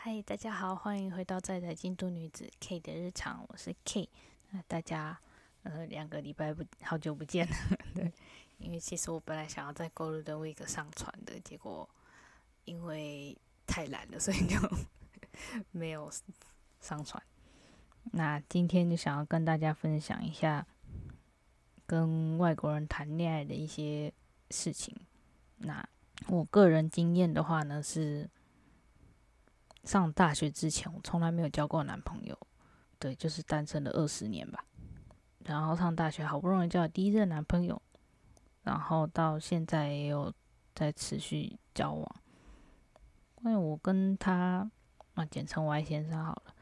嗨，大家好，欢迎回到在台京都女子 K 的日常，我是 K。那大家呃两个礼拜不好久不见了，对，因为其实我本来想要在 Golden Week 上传的，结果因为太懒了，所以就 没有上传。那今天就想要跟大家分享一下跟外国人谈恋爱的一些事情。那我个人经验的话呢是。上大学之前，我从来没有交过男朋友，对，就是单身了二十年吧。然后上大学，好不容易交了第一任男朋友，然后到现在也有在持续交往。因为我跟他，啊，简称 Y 先生好了。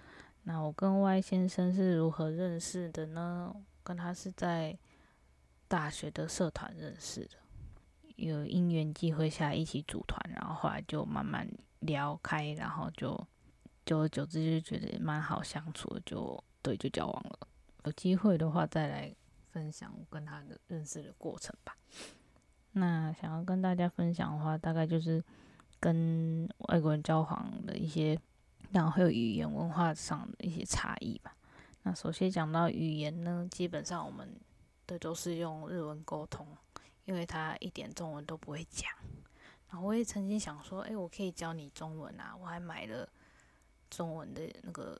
那我跟 Y 先生是如何认识的呢？跟他是在大学的社团认识的，有因缘际会下一起组团，然后后来就慢慢。聊开，然后就久而久之就觉得蛮好相处的，就对，就交往了。有机会的话再来分享跟他的认识的过程吧。那想要跟大家分享的话，大概就是跟外国人交往的一些，然后会有语言文化上的一些差异吧。那首先讲到语言呢，基本上我们的都是用日文沟通，因为他一点中文都不会讲。然后我也曾经想说，哎，我可以教你中文啊！我还买了中文的那个，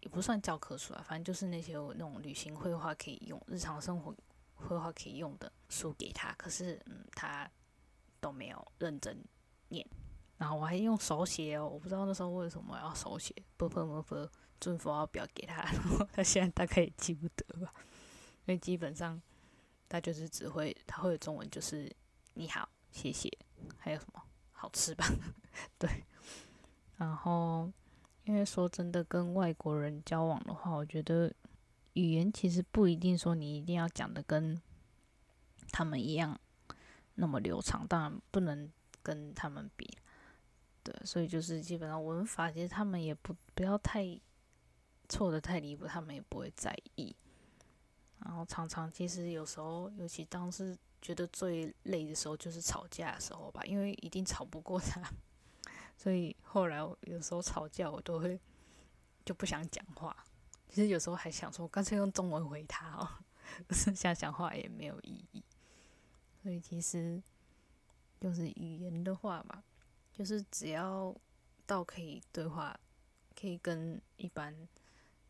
也不算教科书啊，反正就是那些那种旅行绘画可以用、日常生活绘画可以用的书给他。可是，嗯，他都没有认真念。然后我还用手写哦，我不知道那时候为什么要手写，不不不不，准符号表给他，然后他现在大概也记不得吧。因为基本上他就是只会，他会有中文就是你好。谢谢，还有什么好吃吧？对，然后因为说真的，跟外国人交往的话，我觉得语言其实不一定说你一定要讲的跟他们一样那么流畅，当然不能跟他们比。对，所以就是基本上文法，其实他们也不不要太错的太离谱，他们也不会在意。然后常常其实有时候，尤其当时。觉得最累的时候就是吵架的时候吧，因为一定吵不过他，所以后来有时候吵架我都会就不想讲话。其实有时候还想说，干脆用中文回他哦，可是想讲话也没有意义。所以其实就是语言的话吧，就是只要到可以对话，可以跟一般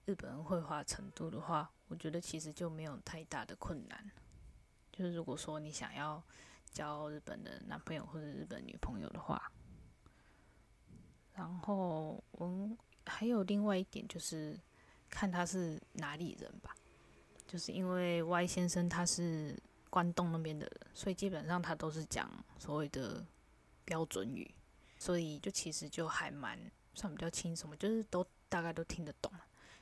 日本人绘画程度的话，我觉得其实就没有太大的困难。就是如果说你想要交日本的男朋友或者日本女朋友的话，然后嗯，还有另外一点就是看他是哪里人吧。就是因为 Y 先生他是关东那边的人，所以基本上他都是讲所谓的标准语，所以就其实就还蛮算比较轻松，就是都大概都听得懂。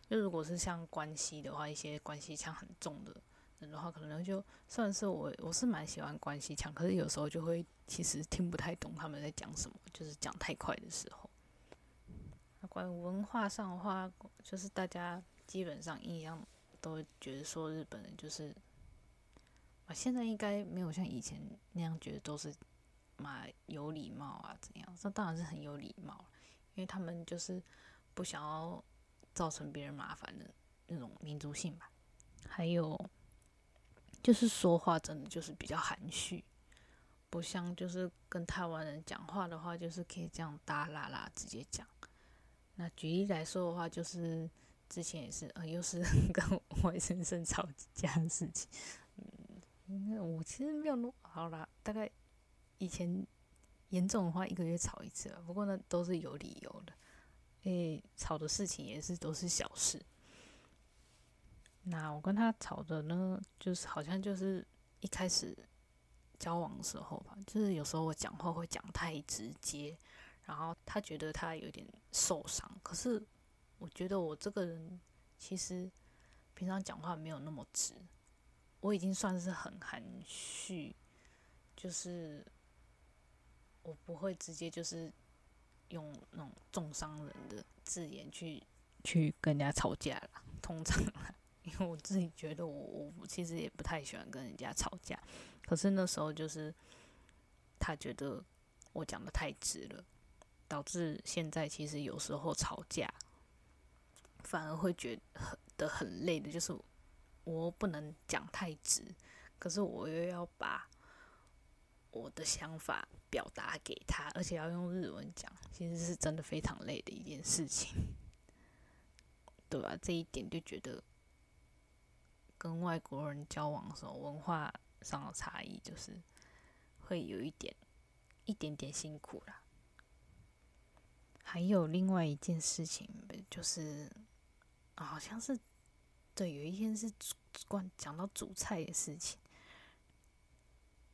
就如果是像关西的话，一些关西腔很重的。的话，可能就算是我，我是蛮喜欢关系强，可是有时候就会其实听不太懂他们在讲什么，就是讲太快的时候。那关于文化上的话，就是大家基本上印象都觉得说日本人就是啊，现在应该没有像以前那样觉得都是嘛有礼貌啊怎样？这当然是很有礼貌，因为他们就是不想要造成别人麻烦的那种民族性吧，还有。就是说话真的就是比较含蓄，不像就是跟台湾人讲话的话，就是可以这样大啦啦直接讲。那举例来说的话，就是之前也是，呃，又是 跟外先生吵架的事情。嗯，我其实没有弄好啦，大概以前严重的话一个月吵一次吧。不过呢，都是有理由的，诶，吵的事情也是都是小事。那我跟他吵的呢，就是好像就是一开始交往的时候吧，就是有时候我讲话会讲太直接，然后他觉得他有点受伤。可是我觉得我这个人其实平常讲话没有那么直，我已经算是很含蓄，就是我不会直接就是用那种重伤人的字眼去去跟人家吵架了，通常。因为我自己觉得我我其实也不太喜欢跟人家吵架，可是那时候就是他觉得我讲的太直了，导致现在其实有时候吵架，反而会觉得很累的，就是我不能讲太直，可是我又要把我的想法表达给他，而且要用日文讲，其实是真的非常累的一件事情，对吧？这一点就觉得跟外国人交往的时候，文化上的差异就是会有一点。一点点辛苦啦。还有另外一件事情，就是好像是对，有一天是关讲到煮菜的事情。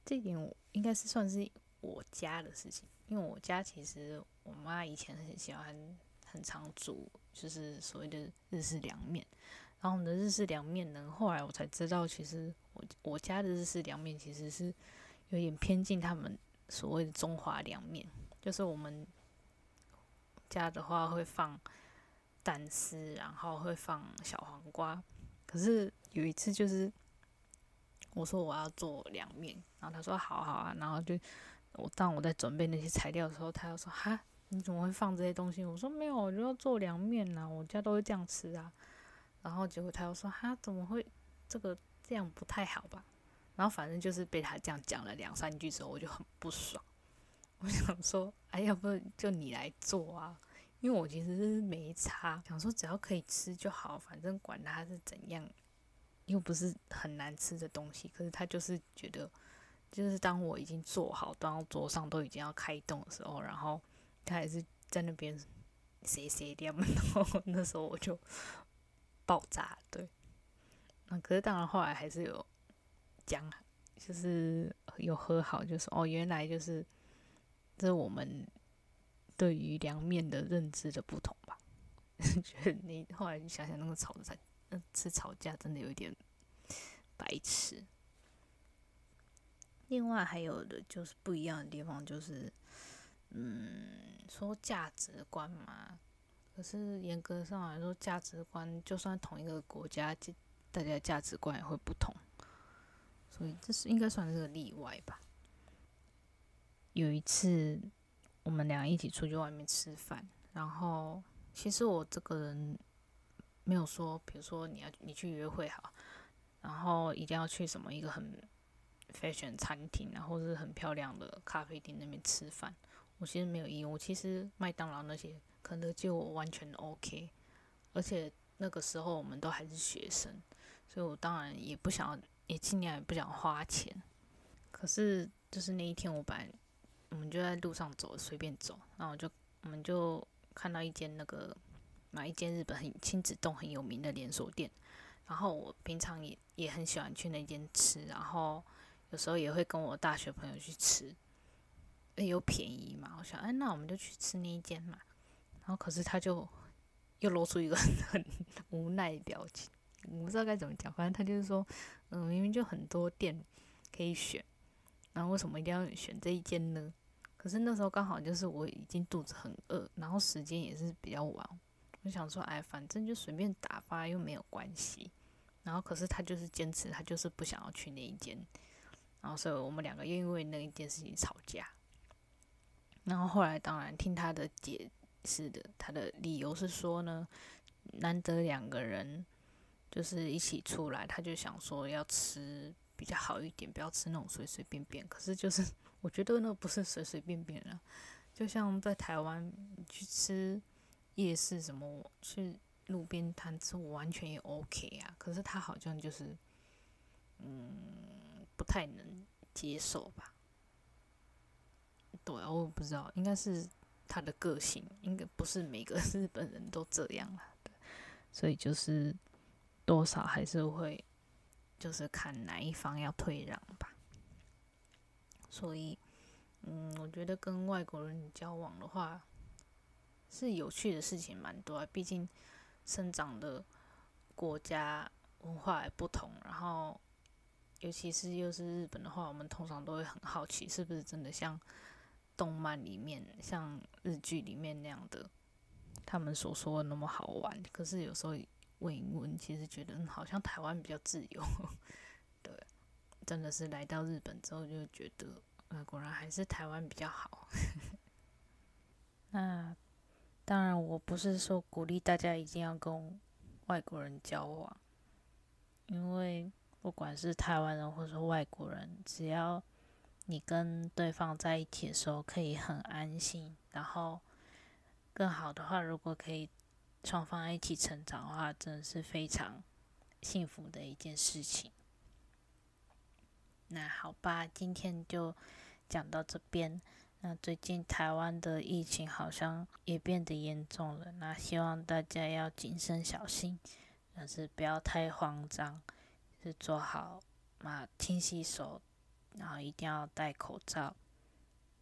这点我应该是算是我家的事情，因为我家其实我妈以前很喜欢很常煮，就是所谓的日式凉面。然后我们的日式凉面呢，后来我才知道，其实我我家的日式凉面其实是有点偏近他们。所谓的中华凉面，就是我们家的话会放蛋丝，然后会放小黄瓜。可是有一次，就是我说我要做凉面，然后他说好好啊，然后就我当我在准备那些材料的时候，他又说哈，你怎么会放这些东西？我说没有，我就要做凉面呐，我家都会这样吃啊。然后结果他又说哈，怎么会这个这样不太好吧？然后反正就是被他这样讲了两三句之后，我就很不爽。我想说，哎，要不就你来做啊？因为我其实是没差，想说只要可以吃就好，反正管他是怎样，又不是很难吃的东西。可是他就是觉得，就是当我已经做好，端到桌上都已经要开动的时候，然后他还是在那边谁谁掉，然后那时候我就爆炸。对，那可是当然后来还是有。讲就是有和好，就是哦，原来就是这是我们对于凉面的认知的不同吧？觉得你后来你想想那个吵的，那次吵架真的有点白痴。另外还有的就是不一样的地方，就是嗯，说价值观嘛。可是严格上来说，价值观就算同一个国家，大家价值观也会不同。所以这是应该算是个例外吧。有一次，我们俩一起出去外面吃饭，然后其实我这个人没有说，比如说你要你去约会好，然后一定要去什么一个很 fashion 餐厅然后是很漂亮的咖啡厅那边吃饭。我其实没有意我其实麦当劳那些、肯德基我完全 OK，而且那个时候我们都还是学生，所以我当然也不想。也尽量也不想花钱，可是就是那一天，我本来我们就在路上走，随便走，然后我就我们就看到一间那个买一间日本很亲子洞很有名的连锁店，然后我平常也也很喜欢去那间吃，然后有时候也会跟我大学朋友去吃，又便宜嘛，我想哎那我们就去吃那一间嘛，然后可是他就又露出一个 很无奈的表情。我不知道该怎么讲，反正他就是说，嗯，明明就很多店可以选，然后为什么一定要选这一间呢？可是那时候刚好就是我已经肚子很饿，然后时间也是比较晚，我想说，哎，反正就随便打发又没有关系。然后可是他就是坚持，他就是不想要去那一间，然后所以我们两个又因为那一件事情吵架。然后后来当然听他的解是的，他的理由是说呢，难得两个人。就是一起出来，他就想说要吃比较好一点，不要吃那种随随便便。可是就是我觉得那不是随随便便啊，就像在台湾去吃夜市什么，去路边摊吃，我完全也 OK 啊。可是他好像就是嗯不太能接受吧？对，我不知道，应该是他的个性，应该不是每个 日本人都这样了。所以就是。多少还是会，就是看哪一方要退让吧。所以，嗯，我觉得跟外国人交往的话，是有趣的事情蛮多。毕竟生长的国家文化也不同，然后尤其是又是日本的话，我们通常都会很好奇，是不是真的像动漫里面、像日剧里面那样的，他们所说的那么好玩。可是有时候。问一问，其实觉得好像台湾比较自由，对，真的是来到日本之后就觉得，呃，果然还是台湾比较好。那当然，我不是说鼓励大家一定要跟外国人交往，因为不管是台湾人或者外国人，只要你跟对方在一起的时候可以很安心，然后更好的话，如果可以双方一起成长的话，真的是非常幸福的一件事情。那好吧，今天就讲到这边。那最近台湾的疫情好像也变得严重了，那希望大家要谨慎小心，但是不要太慌张，是做好嘛，勤洗手，然后一定要戴口罩，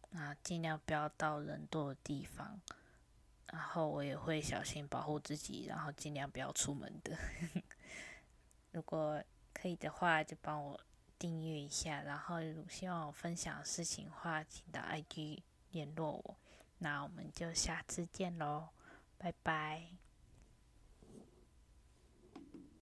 那尽量不要到人多的地方，然后我也会小心保护自己，然后尽量不要出门的。如果可以的话，就帮我。订阅一下，然后希望我分享事情的话，请到 IG 联络我。那我们就下次见喽，拜拜。